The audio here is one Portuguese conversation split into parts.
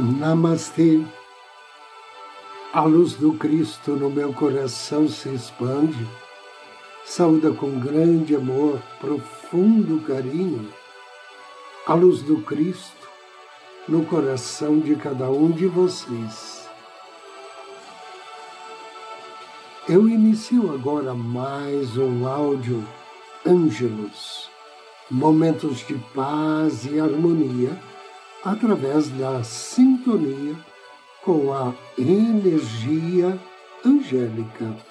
Namastê. A luz do Cristo no meu coração se expande, saúda com grande amor, profundo carinho, a luz do Cristo no coração de cada um de vocês. Eu inicio agora mais um áudio Ângelos, momentos de paz e harmonia através da sintonia com a energia angélica.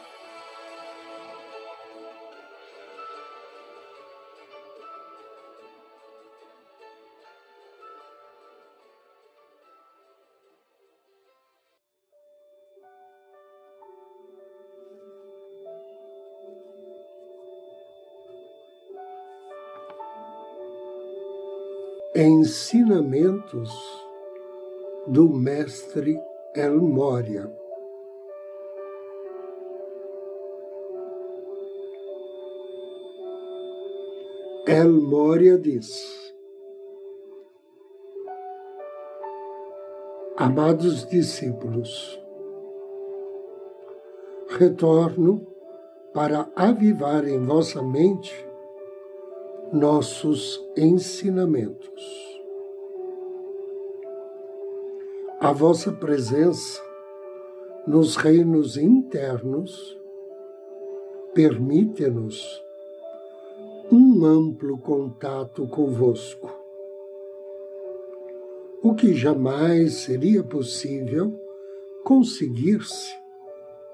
Ensinamentos do Mestre El Moria. El Moria diz: Amados discípulos, retorno para avivar em vossa mente nossos ensinamentos. A vossa presença nos reinos internos permite-nos um amplo contato convosco, o que jamais seria possível conseguir-se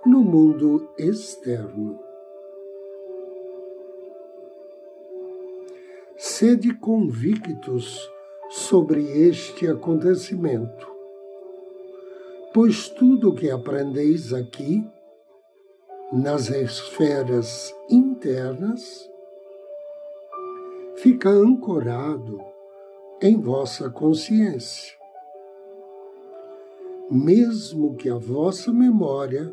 no mundo externo. Sede convictos sobre este acontecimento, pois tudo o que aprendeis aqui, nas esferas internas, fica ancorado em vossa consciência. Mesmo que a vossa memória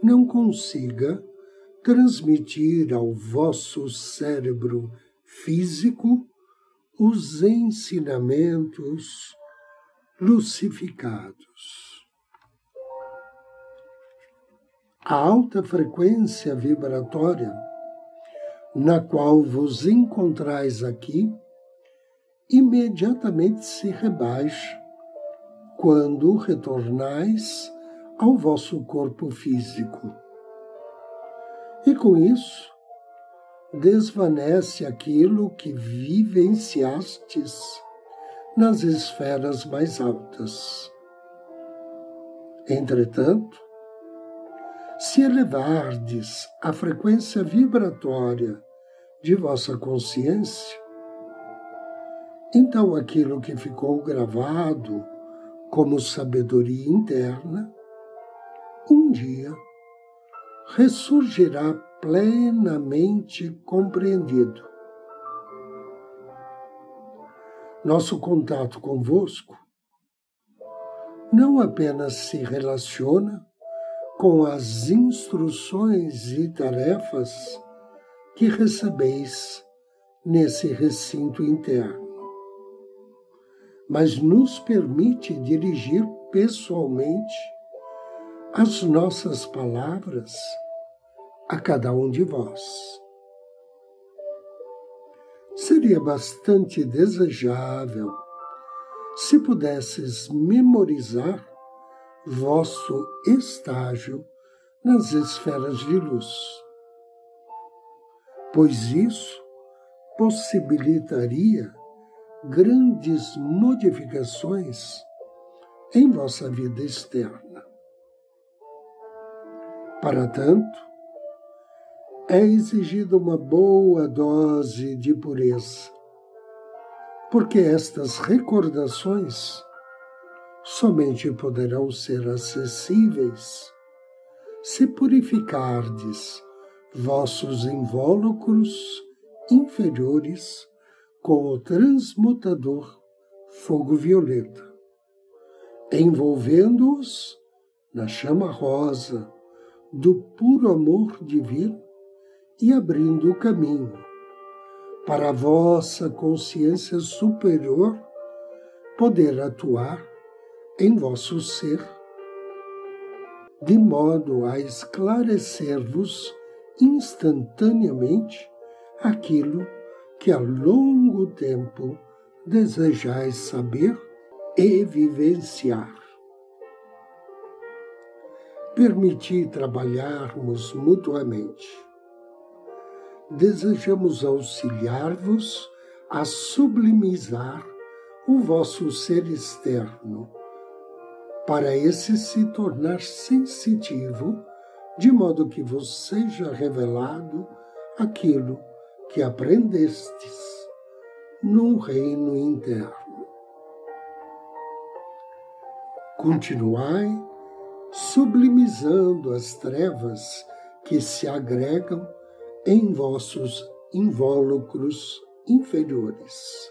não consiga transmitir ao vosso cérebro físico os ensinamentos lucificados. A alta frequência vibratória na qual vos encontrais aqui imediatamente se rebaixa quando retornais ao vosso corpo físico. E com isso, desvanece aquilo que vivenciastes nas esferas mais altas. Entretanto, se elevardes a frequência vibratória de vossa consciência, então aquilo que ficou gravado como sabedoria interna, um dia ressurgirá plenamente compreendido. Nosso contato convosco não apenas se relaciona com as instruções e tarefas que recebeis nesse recinto interno, mas nos permite dirigir pessoalmente as nossas palavras a cada um de vós. Seria bastante desejável se pudesses memorizar vosso estágio nas esferas de luz, pois isso possibilitaria grandes modificações em vossa vida externa. Para tanto, é exigida uma boa dose de pureza, porque estas recordações somente poderão ser acessíveis se purificardes vossos invólucros inferiores com o transmutador fogo violeta, envolvendo-os na chama rosa do puro amor divino e abrindo o caminho para a vossa consciência superior poder atuar em vosso ser, de modo a esclarecer-vos instantaneamente aquilo que há longo tempo desejais saber e vivenciar. Permiti trabalharmos mutuamente. Desejamos auxiliar-vos a sublimizar o vosso ser externo, para esse se tornar sensitivo, de modo que vos seja revelado aquilo que aprendestes no reino interno. Continuai sublimizando as trevas que se agregam em vossos invólucros inferiores.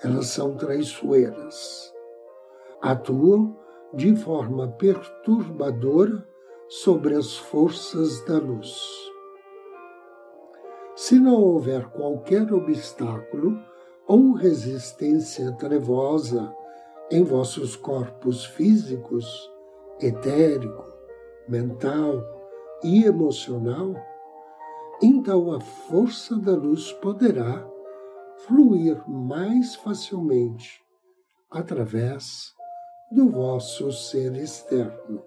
Elas são traiçoeiras, atuam de forma perturbadora sobre as forças da luz. Se não houver qualquer obstáculo ou resistência trevosa em vossos corpos físicos, etérico, mental e emocional, então a força da luz poderá fluir mais facilmente através do vosso ser externo.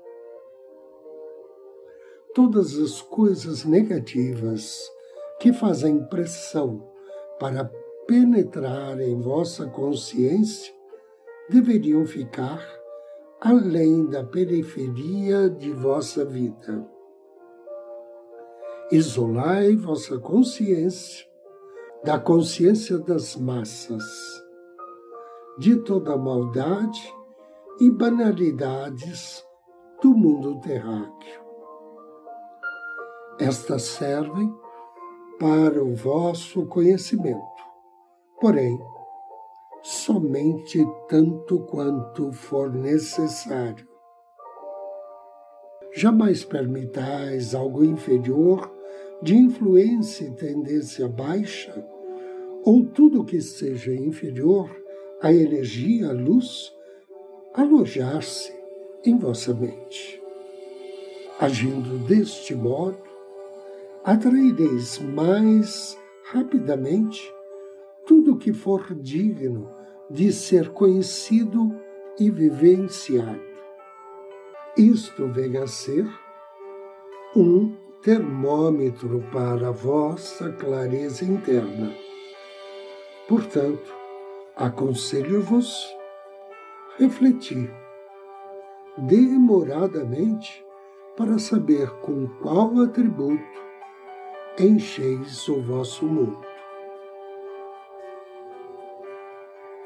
Todas as coisas negativas que fazem pressão para penetrar em vossa consciência deveriam ficar além da periferia de vossa vida isolai vossa consciência da consciência das massas, de toda maldade e banalidades do mundo terráqueo. Estas servem para o vosso conhecimento, porém, somente tanto quanto for necessário. Jamais permitais algo inferior de influência e tendência baixa, ou tudo que seja inferior à energia, à luz, alojar-se em vossa mente. Agindo deste modo, atraireis mais rapidamente tudo que for digno de ser conhecido e vivenciado. Isto vem a ser um termômetro para a vossa clareza interna. Portanto, aconselho-vos refletir demoradamente para saber com qual atributo encheis o vosso mundo.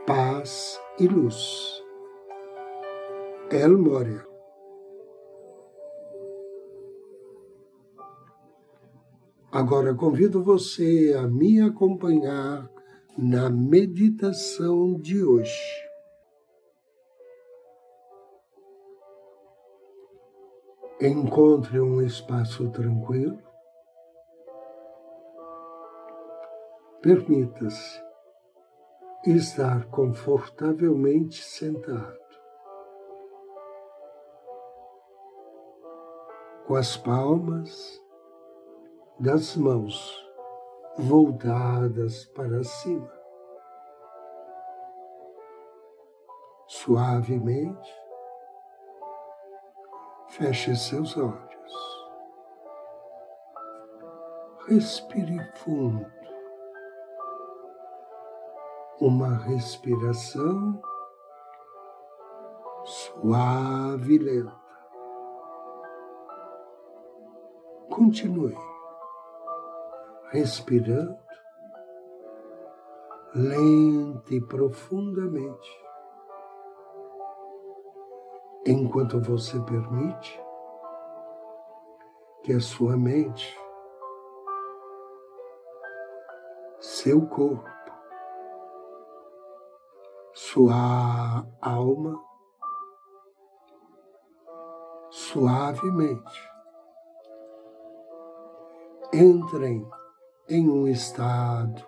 Paz e luz. El Moria. Agora convido você a me acompanhar na meditação de hoje. Encontre um espaço tranquilo. Permita-se estar confortavelmente sentado. Com as palmas das mãos voltadas para cima. Suavemente, feche seus olhos. Respire fundo. Uma respiração suave e lenta. Continue respirando lenta e profundamente, enquanto você permite que a sua mente, seu corpo, sua alma, suavemente entrem em um estado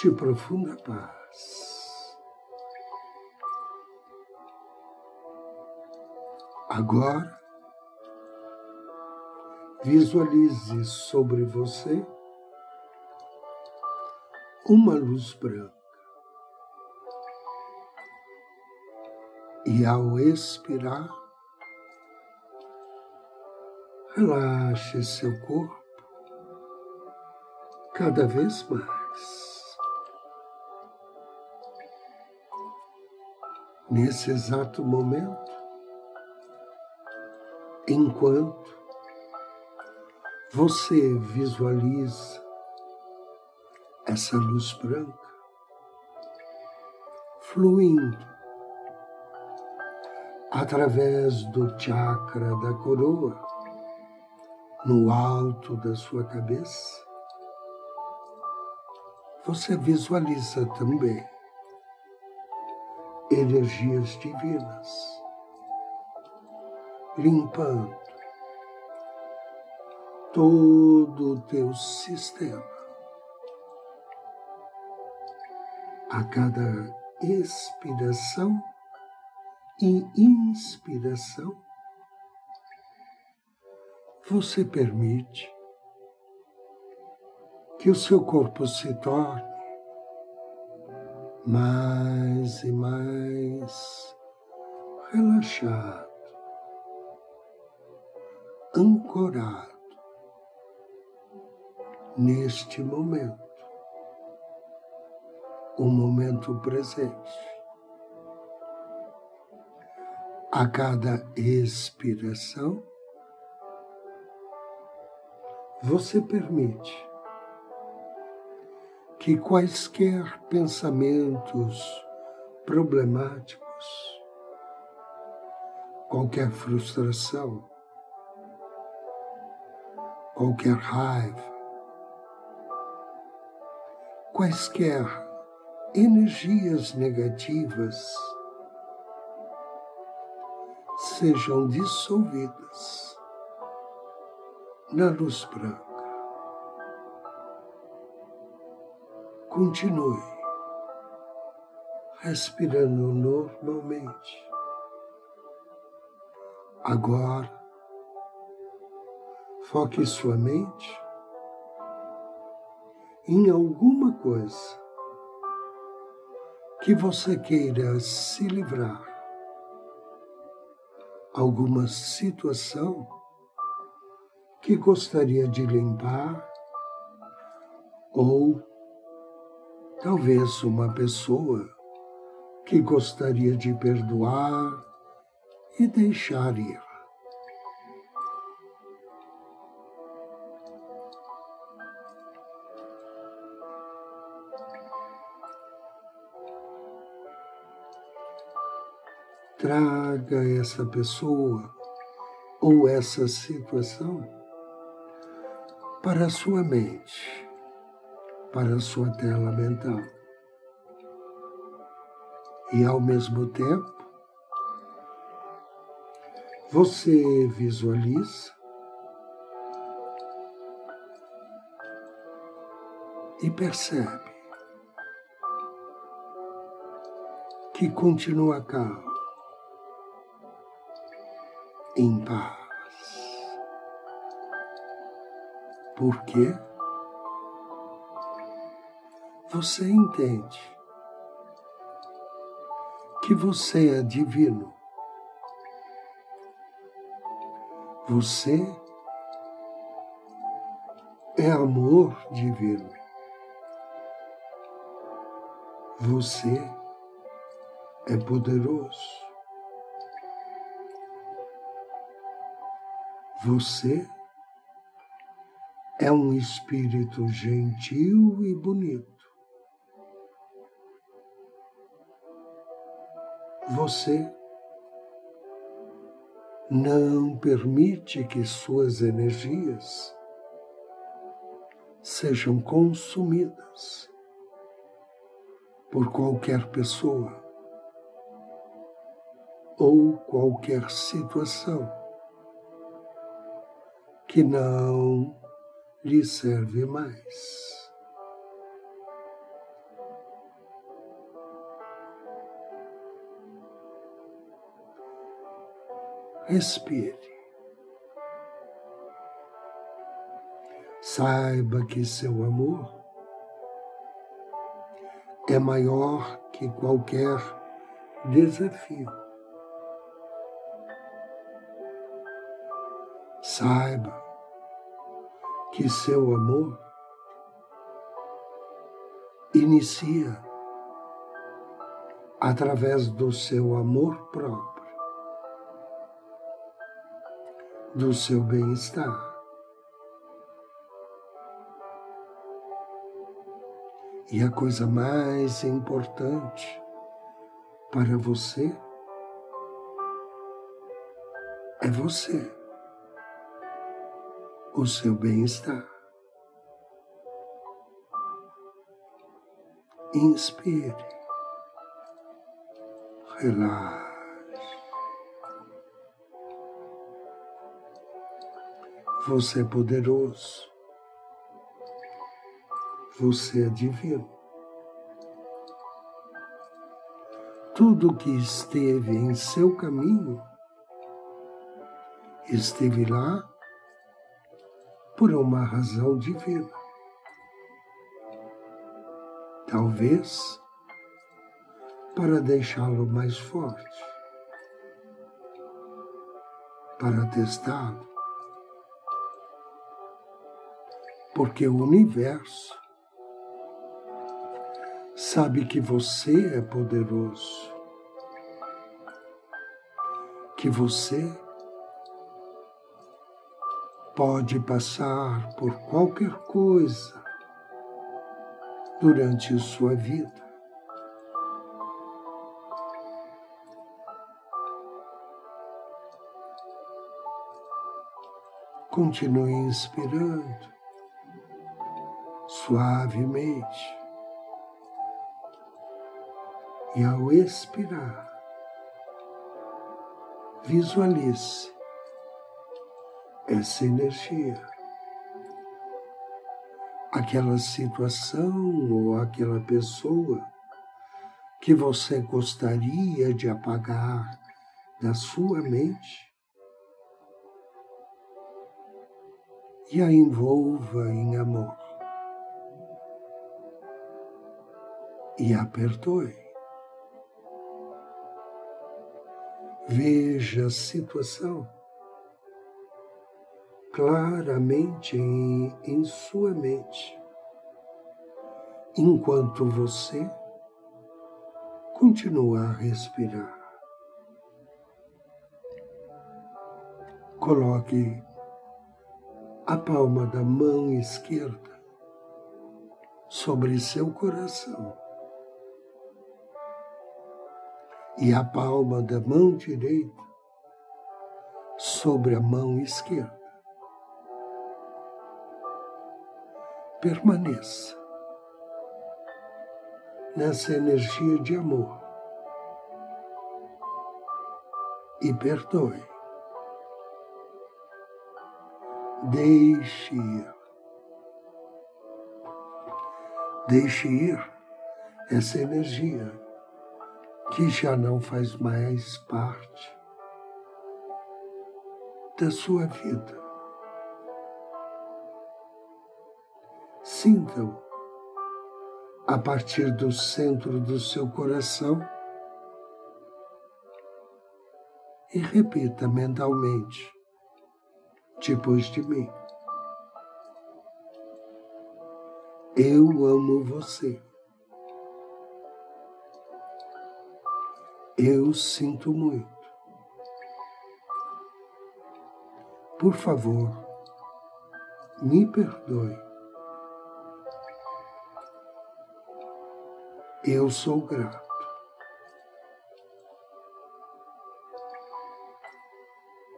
de profunda paz. Agora, visualize sobre você uma luz branca. E ao expirar, relaxe seu corpo cada vez mais. Nesse exato momento, enquanto você visualiza essa luz branca fluindo através do chakra da coroa, no alto da sua cabeça, você visualiza também energias divinas limpando todo o teu sistema. A cada expiração e inspiração, você permite que o seu corpo se torne mais e mais relaxado, ancorado neste momento, o momento presente. A cada expiração, você permite que quaisquer pensamentos problemáticos, qualquer frustração, qualquer raiva, quaisquer energias negativas, sejam dissolvidas na luz branca. Continue respirando normalmente. Agora, foque sua mente em alguma coisa que você queira se livrar alguma situação que gostaria de limpar ou talvez uma pessoa que gostaria de perdoar e deixar ir. traga essa pessoa ou essa situação para a sua mente, para a sua tela mental. E ao mesmo tempo, você visualiza e percebe que continua calmo em paz. Porque você entende que você é divino. Você é amor divino. Você é poderoso. Você é um espírito gentil e bonito. Você não permite que suas energias sejam consumidas por qualquer pessoa ou qualquer situação que não lhe serve mais. Respire. Saiba que seu amor é maior que qualquer desafio. Saiba que seu amor inicia através do seu amor próprio, do seu bem-estar. E a coisa mais importante para você é você, o seu bem-estar. Inspire, relaxe. Você é poderoso. Você é divino. Tudo que esteve em seu caminho esteve lá por uma razão divina. Talvez para deixá-lo mais forte, para testá-lo, porque o universo sabe que você é poderoso, que você pode passar por qualquer coisa durante sua vida. Continue inspirando suavemente. E ao expirar, visualize essa energia, aquela situação ou aquela pessoa que você gostaria de apagar da sua mente e a envolva em amor e a perdoe. Veja a situação claramente em, em sua mente, enquanto você continua a respirar. Coloque a palma da mão esquerda sobre seu coração e a palma da mão direita sobre a mão esquerda. permaneça nessa energia de amor e perdoe. Deixe ir. Deixe ir essa energia que já não faz mais parte da sua vida. Sinta-o a partir do centro do seu coração e repita mentalmente, depois de mim. Eu amo você. Eu sinto muito. Por favor, me perdoe. Eu sou grato.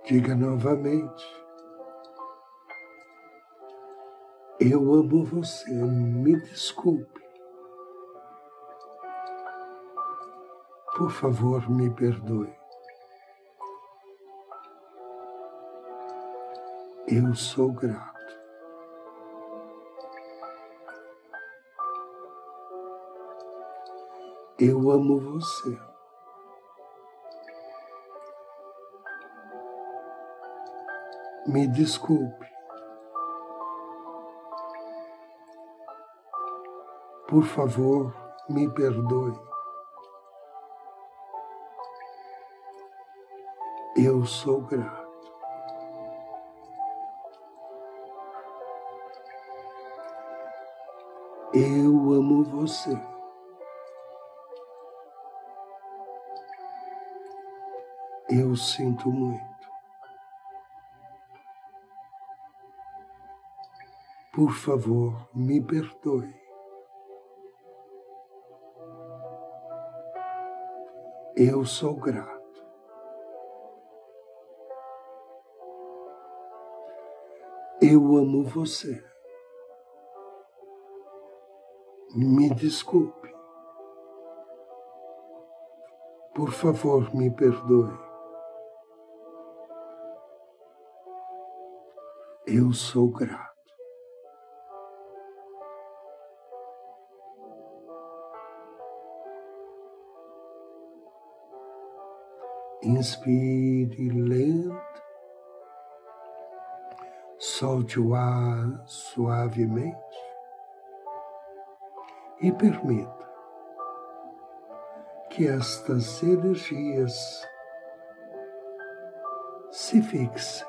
Diga novamente. Eu amo você, me desculpe. Por favor, me perdoe. Eu sou grato. Eu amo você. Me desculpe. Por favor, me perdoe. Eu sou grato. Eu amo você. Eu sinto muito. Por favor, me perdoe. Eu sou grato. Eu amo você. Me desculpe. Por favor, me perdoe. Eu sou grato. Inspire lento, solte o ar suavemente e permita que estas energias se fixem.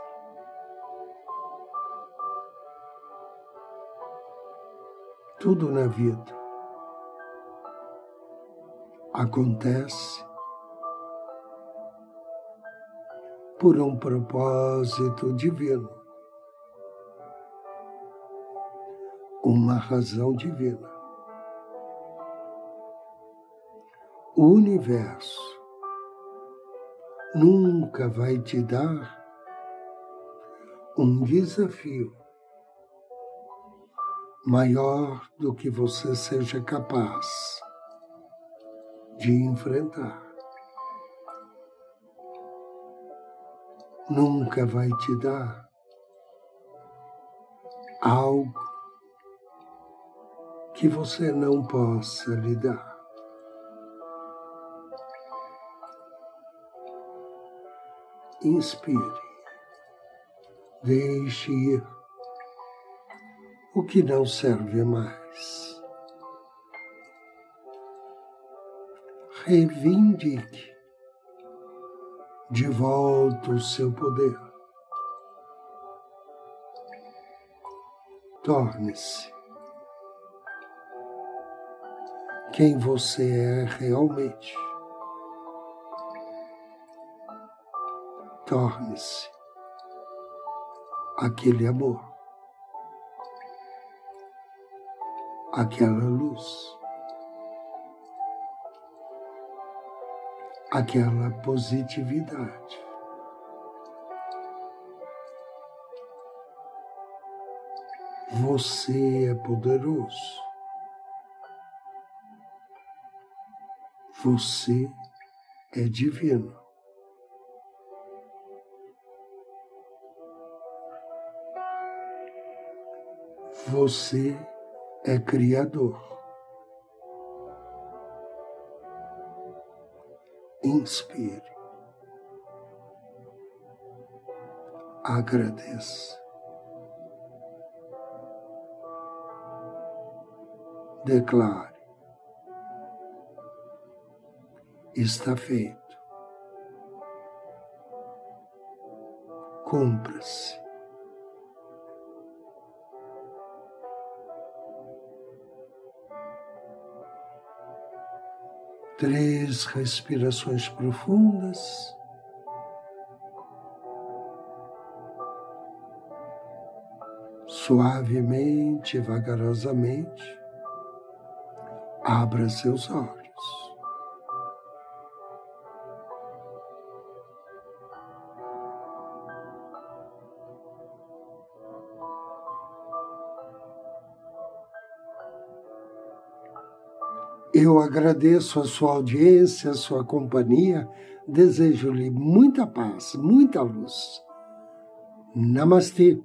Tudo na vida acontece por um propósito divino, uma razão divina. o universo nunca vai te dar um desafio maior do que você seja capaz de enfrentar. Nunca vai te dar algo que você não possa lidar. inspire. Deixe ir o que não serve mais. Reivindique de volta o seu poder. Torne-se quem você é realmente. torne-se aquele amor, aquela luz, aquela positividade. Você é poderoso. Você é divino. Você é Criador. Inspire. Agradeça. Declare. Está feito. Cumpra-se. Três respirações profundas. Suavemente, vagarosamente, abra seus olhos. Eu agradeço a sua audiência, a sua companhia, desejo-lhe muita paz, muita luz. Namastê.